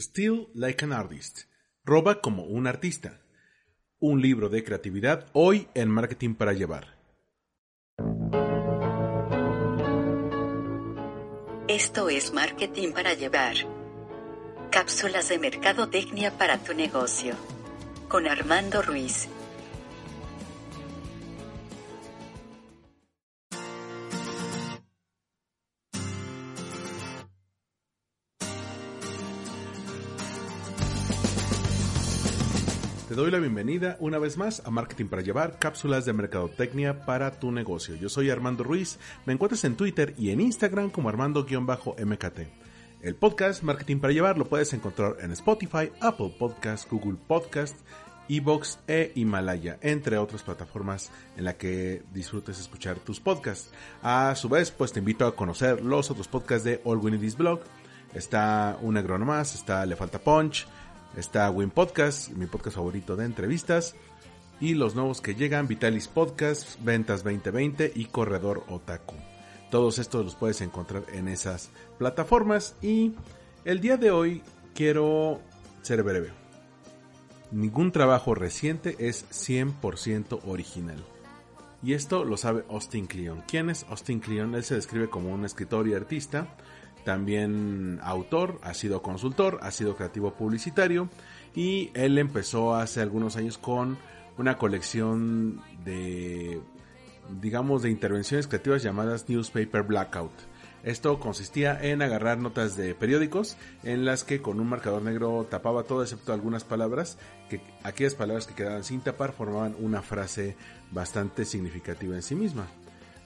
Still Like an Artist. Roba como un artista. Un libro de creatividad hoy en Marketing para Llevar. Esto es Marketing para Llevar. Cápsulas de mercadotecnia para tu negocio. Con Armando Ruiz. Doy la bienvenida una vez más a Marketing para Llevar, cápsulas de mercadotecnia para tu negocio. Yo soy Armando Ruiz, me encuentras en Twitter y en Instagram como Armando-MKT. El podcast Marketing para Llevar lo puedes encontrar en Spotify, Apple Podcast, Google Podcast, Evox e Himalaya, entre otras plataformas en la que disfrutes escuchar tus podcasts. A su vez, pues te invito a conocer los otros podcasts de All We Need Is Blog. Está Un Negro Más, está Le Falta Punch, Está Win Podcast, mi podcast favorito de entrevistas. Y los nuevos que llegan, Vitalis Podcast, Ventas 2020 y Corredor Otaku. Todos estos los puedes encontrar en esas plataformas. Y el día de hoy quiero ser breve. Ningún trabajo reciente es 100% original. Y esto lo sabe Austin Kleon. ¿Quién es Austin Kleon? Él se describe como un escritor y artista también autor, ha sido consultor, ha sido creativo publicitario y él empezó hace algunos años con una colección de, digamos, de intervenciones creativas llamadas Newspaper Blackout. Esto consistía en agarrar notas de periódicos en las que con un marcador negro tapaba todo excepto algunas palabras, que aquellas palabras que quedaban sin tapar formaban una frase bastante significativa en sí misma.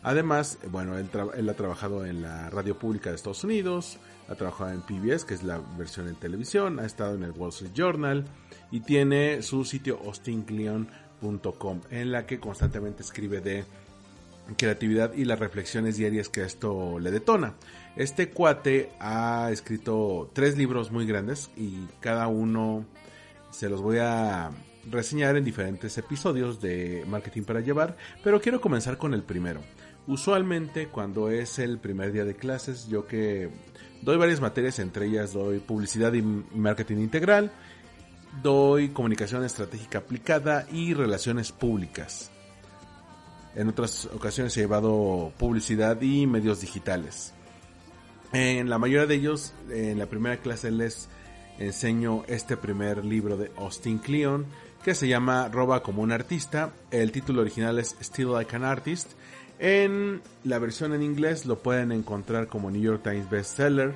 Además, bueno, él, ha trabajado en la radio pública de Estados Unidos, ha trabajado en PBS, que es la versión en televisión, ha estado en el Wall Street Journal y tiene su sitio austincleon.com en la que constantemente escribe de creatividad y las reflexiones diarias que esto le detona. Este cuate ha escrito tres libros muy grandes y cada uno se los voy a reseñar en diferentes episodios de Marketing para Llevar, pero quiero comenzar con el primero. Usualmente cuando es el primer día de clases, yo que doy varias materias, entre ellas doy publicidad y marketing integral, doy comunicación estratégica aplicada y relaciones públicas. En otras ocasiones he llevado publicidad y medios digitales. En la mayoría de ellos, en la primera clase les enseño este primer libro de Austin Kleon que se llama Roba como un artista. El título original es Still Like an Artist en la versión en inglés lo pueden encontrar como New York Times Bestseller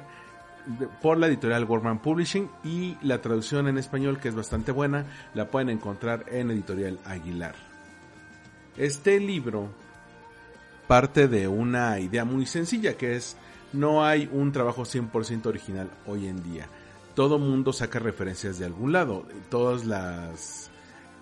por la editorial Gorman Publishing y la traducción en español que es bastante buena la pueden encontrar en editorial Aguilar. Este libro parte de una idea muy sencilla que es no hay un trabajo 100% original hoy en día. Todo mundo saca referencias de algún lado. Todas las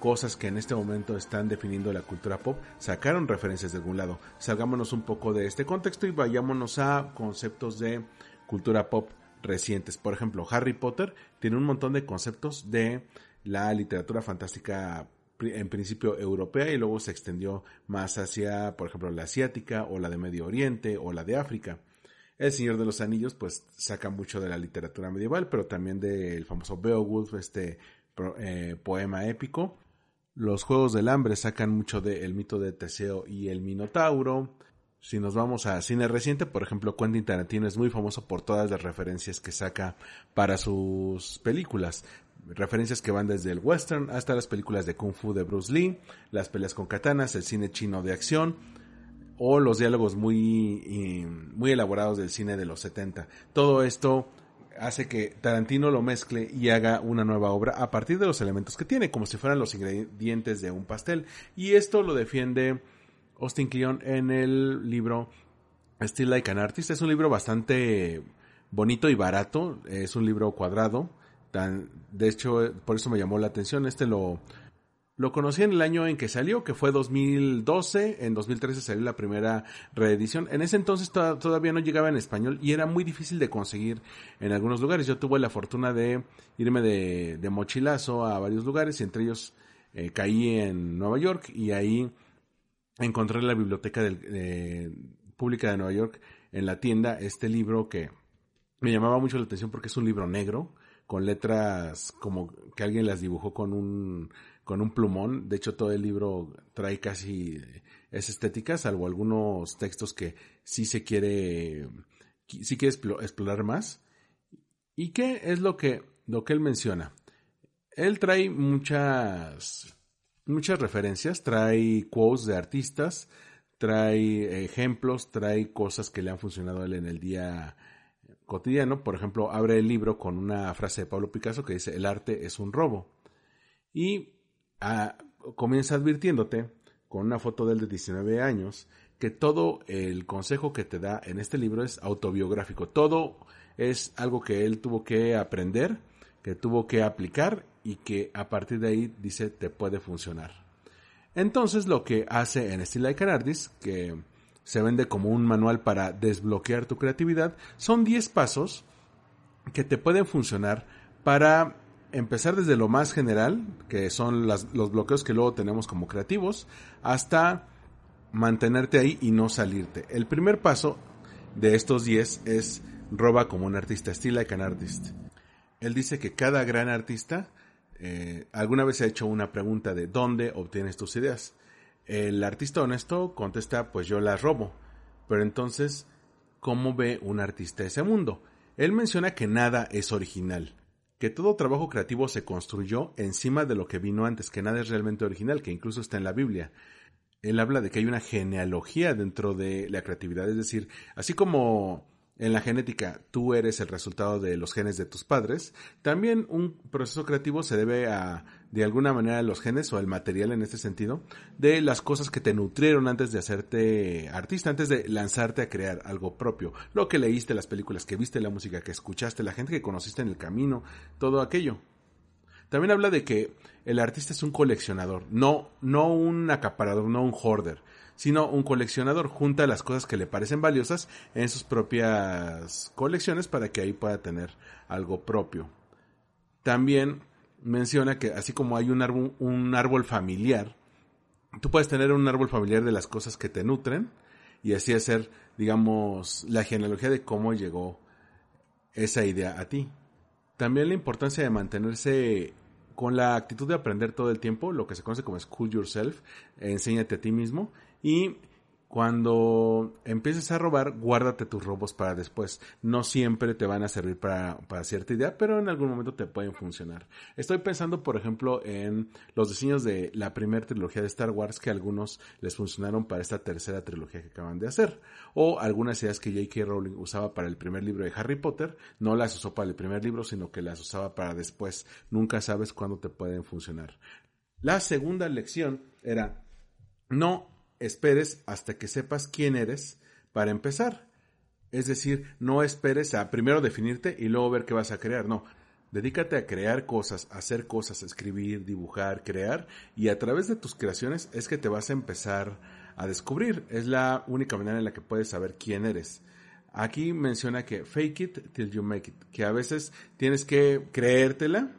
cosas que en este momento están definiendo la cultura pop sacaron referencias de algún lado. Salgámonos un poco de este contexto y vayámonos a conceptos de cultura pop recientes. Por ejemplo, Harry Potter tiene un montón de conceptos de la literatura fantástica en principio europea y luego se extendió más hacia, por ejemplo, la asiática o la de Medio Oriente o la de África. El Señor de los Anillos pues saca mucho de la literatura medieval, pero también del famoso Beowulf, este eh, poema épico. Los Juegos del Hambre sacan mucho del mito de Teseo y el Minotauro. Si nos vamos a cine reciente, por ejemplo, Quentin Tarantino es muy famoso por todas las referencias que saca para sus películas. Referencias que van desde el western hasta las películas de kung fu de Bruce Lee, las peleas con katanas, el cine chino de acción o los diálogos muy, muy elaborados del cine de los 70. Todo esto hace que Tarantino lo mezcle y haga una nueva obra a partir de los elementos que tiene, como si fueran los ingredientes de un pastel. Y esto lo defiende Austin Kleon en el libro Still Like an Artist. Es un libro bastante bonito y barato. Es un libro cuadrado. Tan, de hecho, por eso me llamó la atención. Este lo, lo conocí en el año en que salió, que fue 2012. En 2013 salió la primera reedición. En ese entonces todavía no llegaba en español y era muy difícil de conseguir en algunos lugares. Yo tuve la fortuna de irme de, mochilazo a varios lugares y entre ellos eh, caí en Nueva York y ahí encontré en la biblioteca pública de Nueva York en la tienda este libro que me llamaba mucho la atención porque es un libro negro con letras como que alguien las dibujó con un con un plumón. De hecho, todo el libro trae casi esa estética, salvo algunos textos que sí se quiere, sí quiere explorar más. ¿Y qué es lo que, lo que él menciona? Él trae muchas, muchas referencias, trae quotes de artistas, trae ejemplos, trae cosas que le han funcionado a él en el día cotidiano. Por ejemplo, abre el libro con una frase de Pablo Picasso que dice, el arte es un robo. Y comienza advirtiéndote, con una foto de él de 19 años, que todo el consejo que te da en este libro es autobiográfico. Todo es algo que él tuvo que aprender, que tuvo que aplicar y que a partir de ahí dice te puede funcionar. Entonces lo que hace en Steel Like an Artist, que se vende como un manual para desbloquear tu creatividad, son 10 pasos que te pueden funcionar para empezar desde lo más general, que son los bloqueos que luego tenemos como creativos, hasta mantenerte ahí y no salirte. El primer paso de estos 10 es roba como un artista, Steel Like an Artist. Él dice que cada gran artista eh, alguna vez ha hecho una pregunta de dónde obtienes tus ideas. El artista honesto contesta, pues yo las robo. Pero entonces, ¿cómo ve un artista ese mundo? Él menciona que nada es original, que todo trabajo creativo se construyó encima de lo que vino antes, que nada es realmente original, que incluso está en la Biblia. Él habla de que hay una genealogía dentro de la creatividad, es decir, así como en la genética tú eres el resultado de los genes de tus padres, también un proceso creativo se debe a, de alguna manera, los genes o el material en este sentido, de las cosas que te nutrieron antes de hacerte artista, antes de lanzarte a crear algo propio. Lo que leíste, las películas que viste, la música que escuchaste, la gente que conociste en el camino, todo aquello. También habla de que el artista es un coleccionador, no, no un acaparador, no un hoarder sino un coleccionador junta las cosas que le parecen valiosas en sus propias colecciones para que ahí pueda tener algo propio. También menciona que así como hay un árbol, un árbol familiar, tú puedes tener un árbol familiar de las cosas que te nutren y así hacer, digamos, la genealogía de cómo llegó esa idea a ti. También la importancia de mantenerse con la actitud de aprender todo el tiempo, lo que se conoce como school yourself, enséñate a ti mismo y cuando empieces a robar, guárdate tus robos para después. No siempre te van a servir para, para, cierta idea, pero en algún momento te pueden funcionar. Estoy pensando, por ejemplo, en los diseños de la primera trilogía de Star Wars que algunos les funcionaron para esta tercera trilogía que acaban de hacer. O algunas ideas que J.K. Rowling usaba para el primer libro de Harry Potter, no las usó para el primer libro, sino que las usaba para después. Nunca sabes cuándo te pueden funcionar. La segunda lección era, no esperes hasta que sepas quién eres para empezar. Es decir, no esperes a primero definirte y luego ver qué vas a crear. No, dedícate a crear cosas, hacer cosas, escribir, dibujar, crear y a través de tus creaciones es que te vas a empezar a descubrir. Es la única manera en la que puedes saber quién eres. Aquí menciona que fake it till you make it, que a veces tienes que creértela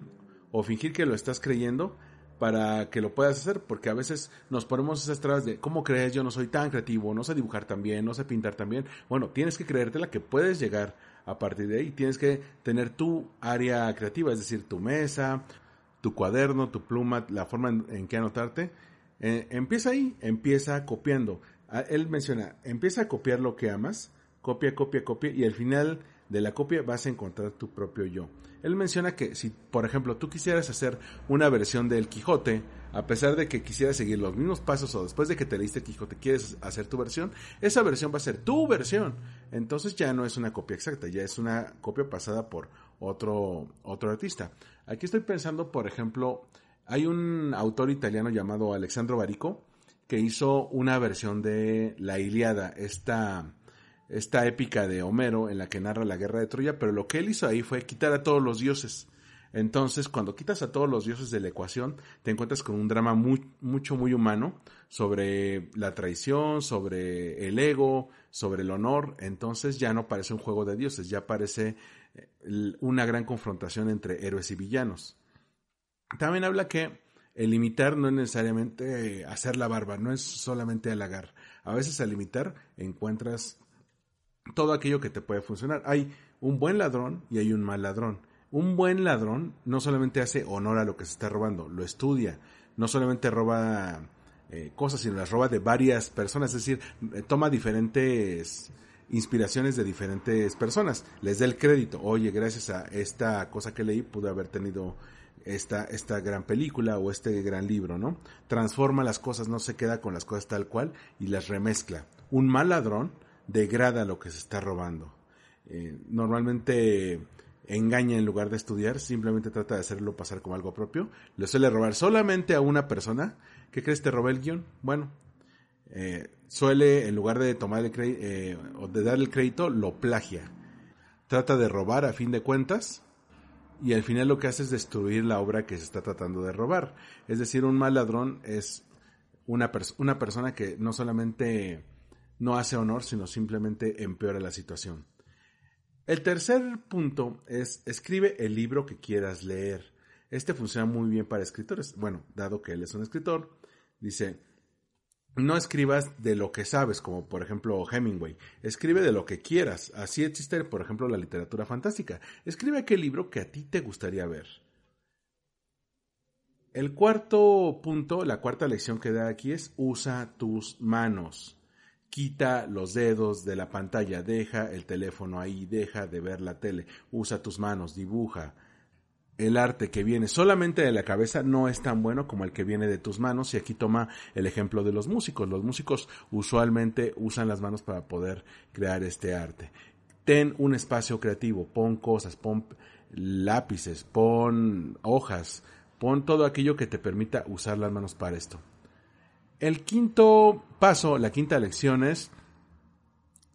o fingir que lo estás creyendo para que lo puedas hacer, porque a veces nos ponemos esas trabas de, ¿cómo crees? Yo no soy tan creativo, no sé dibujar tan bien, no sé pintar tan bien. Bueno, tienes que creértela que puedes llegar a partir de ahí. Tienes que tener tu área creativa, es decir, tu mesa, tu cuaderno, tu pluma, la forma en, que anotarte. Eh, empieza ahí, empieza copiando. Ah, él menciona, empieza a copiar lo que amas, copia, copia, copia, y al final de la copia vas a encontrar tu propio yo. Él menciona que si, por ejemplo, tú quisieras hacer una versión del Quijote, a pesar de que quisieras seguir los mismos pasos o después de que te leíste Quijote quieres hacer tu versión, esa versión va a ser tu versión. Entonces ya no es una copia exacta, ya es una copia pasada por otro, otro artista. Aquí estoy pensando, por ejemplo, hay un autor italiano llamado Alexandro Barico que hizo una versión de La Iliada, esta esta épica de Homero en la que narra la guerra de Troya, pero lo que él hizo ahí fue quitar a todos los dioses. Entonces, cuando quitas a todos los dioses de la ecuación, te encuentras con un drama muy, mucho, muy humano sobre la traición, sobre el ego, sobre el honor. Entonces ya no parece un juego de dioses, ya parece eh, una gran confrontación entre héroes y villanos. También habla que el limitar no es necesariamente hacer la barba, no es solamente halagar. A veces al limitar encuentras todo aquello que te puede funcionar. Hay un buen ladrón y hay un mal ladrón. Un buen ladrón no solamente hace honor a lo que se está robando, lo estudia, no solamente roba eh, cosas, sino las roba de varias personas, es decir, eh, toma diferentes inspiraciones de diferentes personas, les da el crédito, oye, gracias a esta cosa que leí pude haber tenido esta, esta gran película o este gran libro, ¿no? Transforma las cosas, no se queda con las cosas tal cual y las remezcla. Un mal ladrón degrada lo que se está robando. Eh, normalmente engaña en lugar de estudiar, simplemente trata de hacerlo pasar como algo propio. Le suele robar solamente a una persona. ¿Qué crees? ¿Te robé el guion? Bueno, eh, suele, en lugar de tomar el eh, o de dar el crédito, lo plagia. Trata de robar a fin de cuentas y al final lo que hace es destruir la obra que se está tratando de robar. Es decir, un mal ladrón es una, una persona que no solamente no hace honor, sino simplemente empeora la situación. El tercer punto es escribe el libro que quieras leer. Este funciona muy bien para escritores. Bueno, dado que él es un escritor, dice, no escribas de lo que sabes, como por ejemplo Hemingway. Escribe de lo que quieras. Así existe, por ejemplo, la literatura fantástica. Escribe aquel libro que a ti te gustaría ver. El cuarto punto, la cuarta lección que da aquí es usa tus manos. Quita los dedos de la pantalla, deja el teléfono ahí, deja de ver la tele, usa tus manos, dibuja. El arte que viene solamente de la cabeza no es tan bueno como el que viene de tus manos y aquí toma el ejemplo de los músicos. Los músicos usualmente usan las manos para poder crear este arte. Ten un espacio creativo, pon cosas, pon lápices, pon hojas, pon todo aquello que te permita usar las manos para esto. El quinto paso, la quinta lección es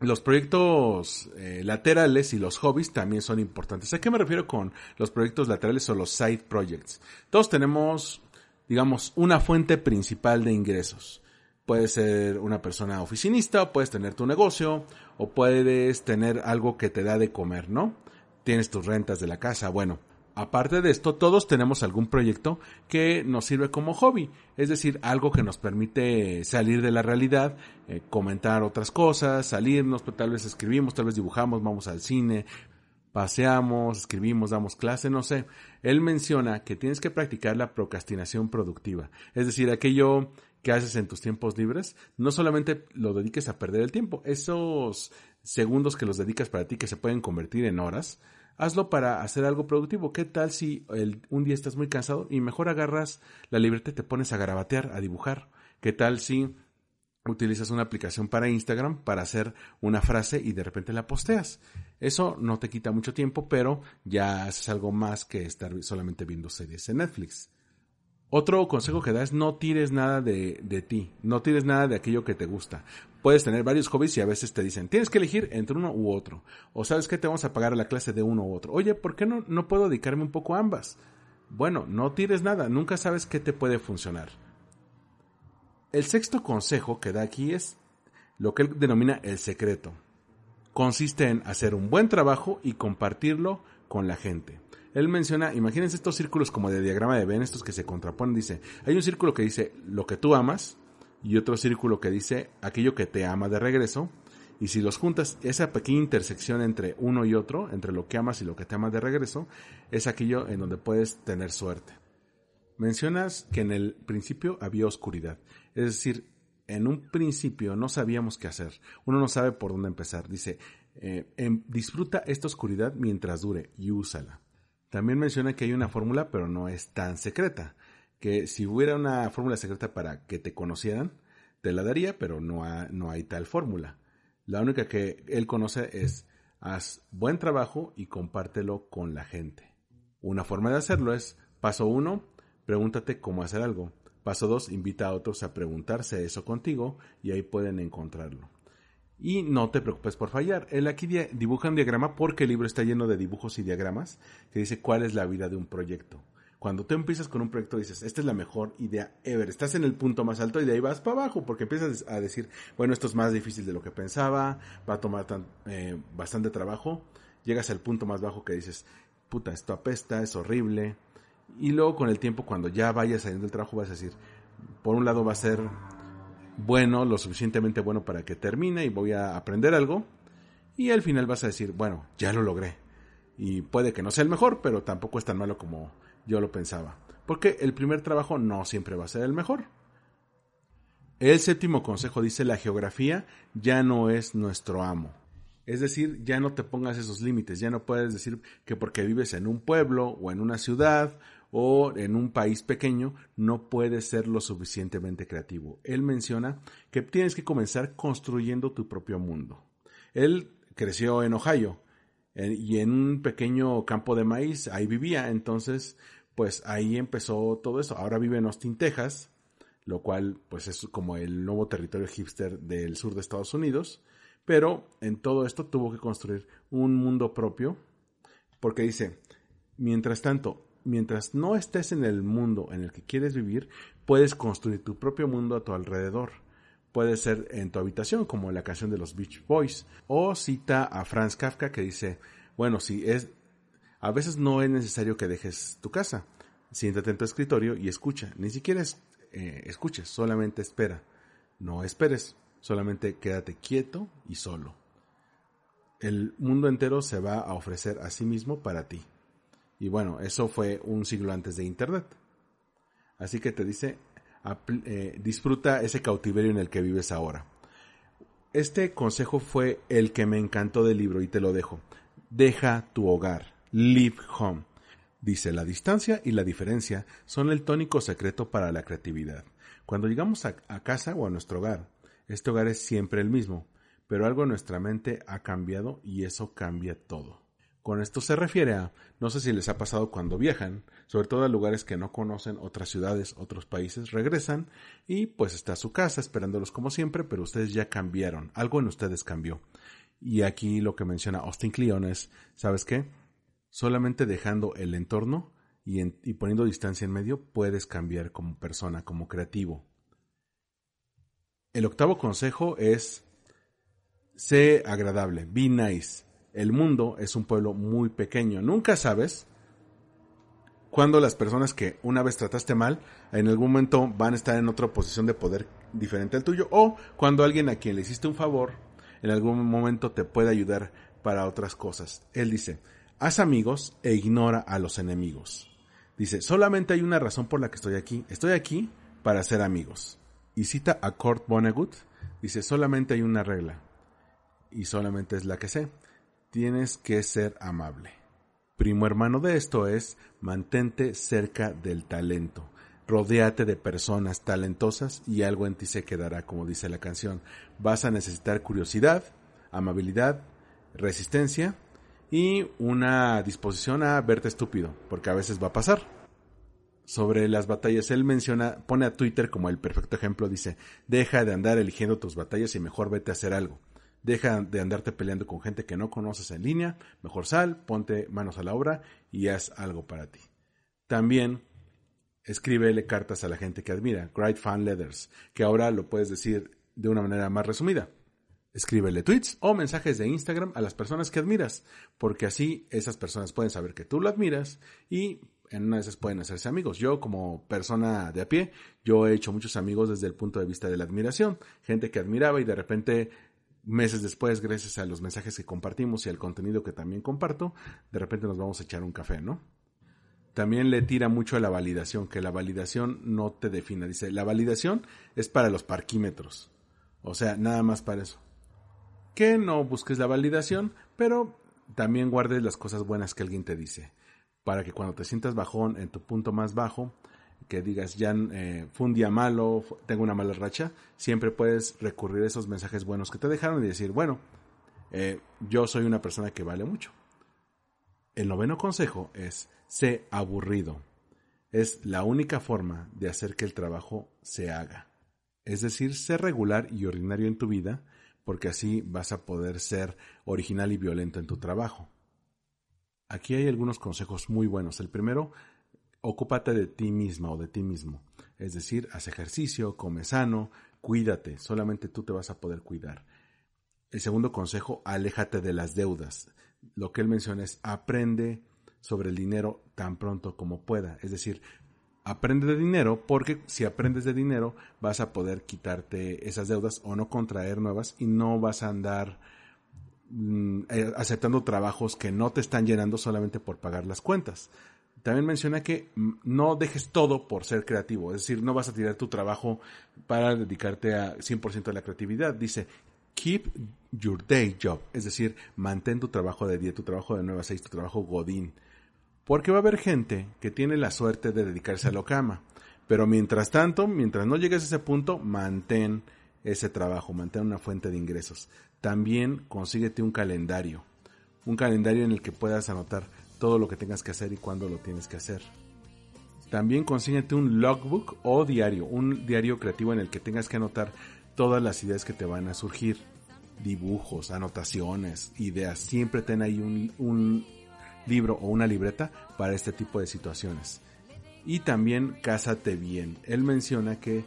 los proyectos eh, laterales y los hobbies también son importantes. ¿A qué me refiero con los proyectos laterales o los side projects? Todos tenemos, digamos, una fuente principal de ingresos. Puedes ser una persona oficinista, puedes tener tu negocio, o puedes tener algo que te da de comer, ¿no? Tienes tus rentas de la casa. Bueno, Aparte de esto, todos tenemos algún proyecto que nos sirve como hobby, es decir, algo que nos permite salir de la realidad, eh, comentar otras cosas, salirnos, pues, tal vez escribimos, tal vez dibujamos, vamos al cine, paseamos, escribimos, damos clase, no sé. Él menciona que tienes que practicar la procrastinación productiva, es decir, aquello que haces en tus tiempos libres, no solamente lo dediques a perder el tiempo, esos segundos que los dedicas para ti que se pueden convertir en horas, hazlo para hacer algo productivo. ¿Qué tal si un día estás muy cansado y mejor agarras la libreta y te pones a garabatear, a dibujar? ¿Qué tal si utilizas una aplicación para Instagram para hacer una frase y de repente la posteas? Eso no te quita mucho tiempo, pero ya haces algo más que estar solamente viendo series en Netflix. Otro consejo que da es no tires nada de, de, ti, no tires nada de aquello que te gusta. Puedes tener varios hobbies y a veces te dicen, tienes que elegir entre uno u otro. O sabes que te vamos a pagar a la clase de uno u otro. Oye, ¿por qué no, no puedo dedicarme un poco a ambas? Bueno, no tires nada, nunca sabes qué te puede funcionar. El sexto consejo que da aquí es lo que él denomina el secreto. Consiste en hacer un buen trabajo y compartirlo con la gente. Él menciona, imagínense estos círculos como de diagrama de Venn, estos que se contraponen, dice, hay un círculo que dice lo que tú amas y otro círculo que dice aquello que te ama de regreso. Y si los juntas, esa pequeña intersección entre uno y otro, entre lo que amas y lo que te amas de regreso, es aquello en donde puedes tener suerte. Mencionas que en el principio había oscuridad. Es decir, en un principio no sabíamos qué hacer. Uno no sabe por dónde empezar. Dice, eh, em, disfruta esta oscuridad mientras dure y úsala. También menciona que hay una fórmula, pero no es tan secreta. Que si hubiera una fórmula secreta para que te conocieran, te la daría, pero no, no hay tal fórmula. La única que él conoce es haz buen trabajo y compártelo con la gente. Una forma de hacerlo es, paso uno, pregúntate cómo hacer algo. Paso dos, invita a otros a preguntarse eso contigo y ahí pueden encontrarlo. Y no te preocupes por fallar. Él aquí dibuja un diagrama porque el libro está lleno de dibujos y diagramas que dice cuál es la vida de un proyecto. Cuando tú empiezas con un proyecto dices, esta es la mejor idea ever, estás en el punto más alto y de ahí vas para abajo porque empiezas a decir, bueno, esto es más difícil de lo que pensaba, va a tomar eh, bastante trabajo, llegas al punto más bajo que dices, puta, esto apesta, es horrible, y luego con el tiempo cuando ya vayas saliendo del trabajo vas a decir, por un lado va a ser bueno, lo suficientemente bueno para que termine y voy a aprender algo. Y al final vas a decir, bueno, ya lo logré. Y puede que no sea el mejor, pero tampoco es tan malo como yo lo pensaba. Porque el primer trabajo no siempre va a ser el mejor. El séptimo consejo dice, la geografía ya no es nuestro amo. Es decir, ya no te pongas esos límites, ya no puedes decir que porque vives en un pueblo o en una ciudad o en un país pequeño no puedes ser lo suficientemente creativo. Él menciona que tienes que comenzar construyendo tu propio mundo. Él creció en Ohio y en un pequeño campo de maíz, ahí vivía, entonces pues ahí empezó todo eso. Ahora vive en Austin, Texas, lo cual pues es como el nuevo territorio hipster del sur de Estados Unidos, pero en todo esto tuvo que construir un mundo propio, porque dice, mientras tanto, mientras no estés en el mundo en el que quieres vivir, puedes construir tu propio mundo a tu alrededor. Puede ser en tu habitación, como en la canción de los Beach Boys, o cita a Franz Kafka que dice, bueno, si es, a veces no es necesario que dejes tu casa. Siéntate en tu escritorio y escucha. Ni siquiera eh, escuches, solamente espera. No esperes, solamente quédate quieto y solo. El mundo entero se va a ofrecer a sí mismo para ti. Y bueno, eso fue un siglo antes de Internet. Así que te dice, eh, disfruta ese cautiverio en el que vives ahora. Este consejo fue el que me encantó del libro y te lo dejo. Deja tu hogar. Leave home. Dice, la distancia y la diferencia son el tónico secreto para la creatividad. Cuando llegamos a, a casa o a nuestro hogar, este hogar es siempre el mismo, pero algo en nuestra mente ha cambiado y eso cambia todo. Con esto se refiere a, no sé si les ha pasado cuando viajan, sobre todo a lugares que no conocen, otras ciudades, otros países, regresan y pues está su casa esperándolos como siempre, pero ustedes ya cambiaron, algo en ustedes cambió. Y aquí lo que menciona Austin Kleon es, ¿sabes qué? Solamente dejando el entorno y, y poniendo distancia en medio puedes cambiar como persona, como creativo. El octavo consejo es, sé agradable, be nice el mundo es un pueblo muy pequeño. Nunca sabes cuando las personas que una vez trataste mal, en algún momento van a estar en otra posición de poder diferente al tuyo, o cuando alguien a quien le hiciste un favor, en algún momento te puede ayudar para otras cosas. Él dice, haz amigos e ignora a los enemigos. Dice, solamente hay una razón por la que estoy aquí. Estoy aquí para ser amigos. Y cita a Kurt Vonnegut, dice, solamente hay una regla. Y solamente es la que sé tienes que ser amable. Primo hermano de esto es mantente cerca del talento. Rodéate de personas talentosas y algo en ti se quedará, como dice la canción. Vas a necesitar curiosidad, amabilidad, resistencia y una disposición a verte estúpido, porque a veces va a pasar. Sobre las batallas, él menciona, pone a Twitter como el perfecto ejemplo, dice, deja de andar eligiendo tus batallas y mejor vete a hacer algo. Deja de andarte peleando con gente que no conoces en línea. Mejor sal, ponte manos a la obra y haz algo para ti. También escríbele cartas a la gente que admira. Great Fan Letters, que ahora lo puedes decir de una manera más resumida. Escríbele tweets o mensajes de Instagram a las personas que admiras, porque así esas personas pueden saber que tú lo admiras y en una de esas pueden hacerse amigos. Yo como persona de a pie, yo he hecho muchos amigos desde el punto de vista de la admiración, gente que admiraba y de repente meses después, gracias a los mensajes que compartimos y al contenido que también comparto, de repente nos vamos a echar un café, ¿no? También le tira mucho a la validación, que la validación no te defina. Dice, la validación es para los parquímetros. O sea, nada más para eso. Que no busques la validación, pero también guardes las cosas buenas que alguien te dice. Para que cuando te sientas bajón en tu punto más bajo, que digas, ya eh, fue un día malo, tengo una mala racha, siempre puedes recurrir a esos mensajes buenos que te dejaron y decir, bueno, eh, yo soy una persona que vale mucho. El noveno consejo es, sé aburrido. Es la única forma de hacer que el trabajo se haga. Es decir, sé regular y ordinario en tu vida porque así vas a poder ser original y violento en tu trabajo. Aquí hay algunos consejos muy buenos. El primero, ocúpate de ti misma o de ti mismo. Es decir, haz ejercicio, come sano, cuídate, solamente tú te vas a poder cuidar. El segundo consejo, aléjate de las deudas. Lo que él menciona es aprende sobre el dinero tan pronto como pueda. Es decir, aprende de dinero porque si aprendes de dinero vas a poder quitarte esas deudas o no contraer nuevas y no vas a andar mm, eh, aceptando trabajos que no te están llenando solamente por pagar las cuentas. También menciona que mm, no dejes todo por ser creativo, es decir, no vas a tirar tu trabajo para dedicarte a 100% a la creatividad. Dice, keep your day job, es decir, mantén tu trabajo de día, tu trabajo de 9 a 6, tu trabajo godín. Porque va a haber gente que tiene la suerte de dedicarse a lo que ama. Pero mientras tanto, mientras no llegues a ese punto, mantén ese trabajo, mantén una fuente de ingresos. También consíguete un calendario. Un calendario en el que puedas anotar todo lo que tengas que hacer y cuándo lo tienes que hacer. También consíguete un logbook o diario, un diario creativo en el que tengas que anotar todas las ideas que te van a surgir. Dibujos, anotaciones, ideas. Siempre ten ahí un, un libro o una libreta para este tipo de situaciones. Y también cásate bien. Él menciona que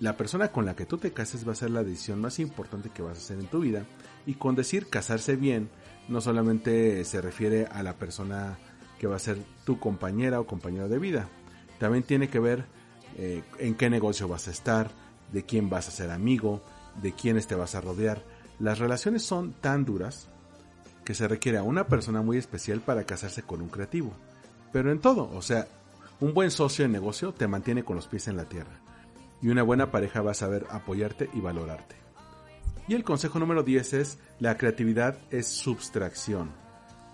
la persona con la que tú te cases va a ser la decisión más importante que vas a hacer en tu vida. Y con decir casarse bien, no solamente se refiere a la persona que va a ser tu compañera o compañero de vida. También tiene que ver eh, en qué negocio vas a estar, de quién vas a ser amigo, de quiénes te vas a rodear. Las relaciones son tan duras que se requiere a una persona muy especial para casarse con un creativo. Pero en todo, o sea, un buen socio de negocio te mantiene con los pies en la tierra. Y una buena pareja va a saber apoyarte y valorarte. Y el consejo número 10 es, la creatividad es subtracción.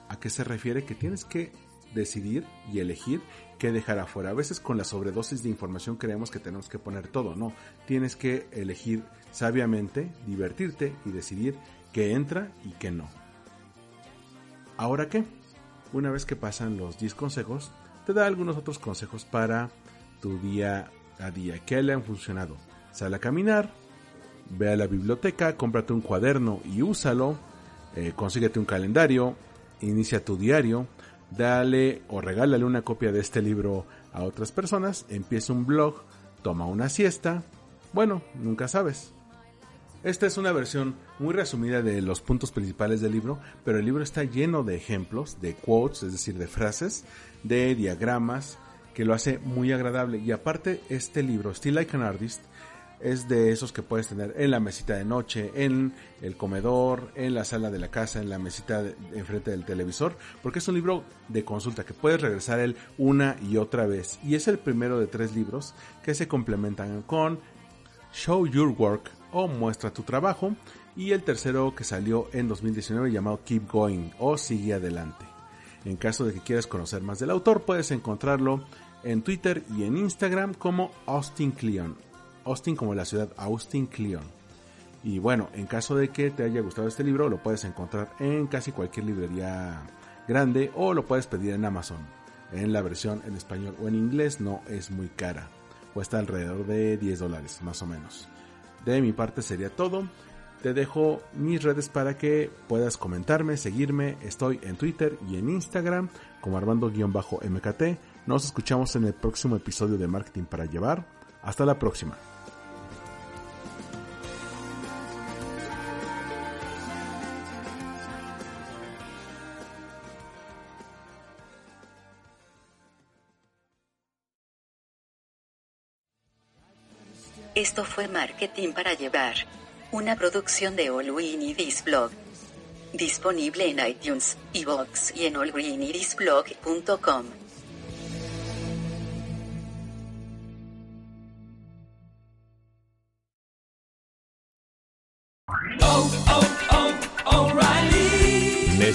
¿A qué se refiere? Que tienes que decidir y elegir qué dejar afuera. A veces con la sobredosis de información creemos que tenemos que poner todo, no. Tienes que elegir sabiamente, divertirte y decidir qué entra y qué no. ¿Ahora qué? Una vez que pasan los 10 consejos, te da algunos otros consejos para tu día a día. ¿Qué le han funcionado? Sal a caminar, ve a la biblioteca, cómprate un cuaderno y úsalo, eh, consíguete un calendario, inicia tu diario, dale o regálale una copia de este libro a otras personas, empieza un blog, toma una siesta, bueno, nunca sabes. Esta es una versión muy resumida de los puntos principales del libro, pero el libro está lleno de ejemplos, de quotes, es decir, de frases, de diagramas, que lo hace muy agradable. Y aparte, este libro, Still Like an Artist, es de esos que puedes tener en la mesita de noche, en el comedor, en la sala de la casa, en la mesita enfrente del televisor, porque es un libro de consulta que puedes regresar él una y otra vez. Y es el primero de tres libros que se complementan con Show Your Work o Muestra tu trabajo y el tercero que salió en 2019 llamado Keep Going o Sigue Adelante. En caso de que quieras conocer más del autor, puedes encontrarlo en Twitter y en Instagram como Austin Cleon. Austin como la ciudad Austin Cleon. Y bueno, en caso de que te haya gustado este libro, lo puedes encontrar en casi cualquier librería grande o lo puedes pedir en Amazon. En la versión en español o en inglés no es muy cara. Cuesta alrededor de 10 dólares, más o menos. De mi parte sería todo. Te dejo mis redes para que puedas comentarme, seguirme. Estoy en Twitter y en Instagram como Armando-MKT. Nos escuchamos en el próximo episodio de Marketing para Llevar. Hasta la próxima. Esto fue Marketing para Llevar. Una producción de All We Blog. Disponible en iTunes, iVoox y en allgreenidisblog.com.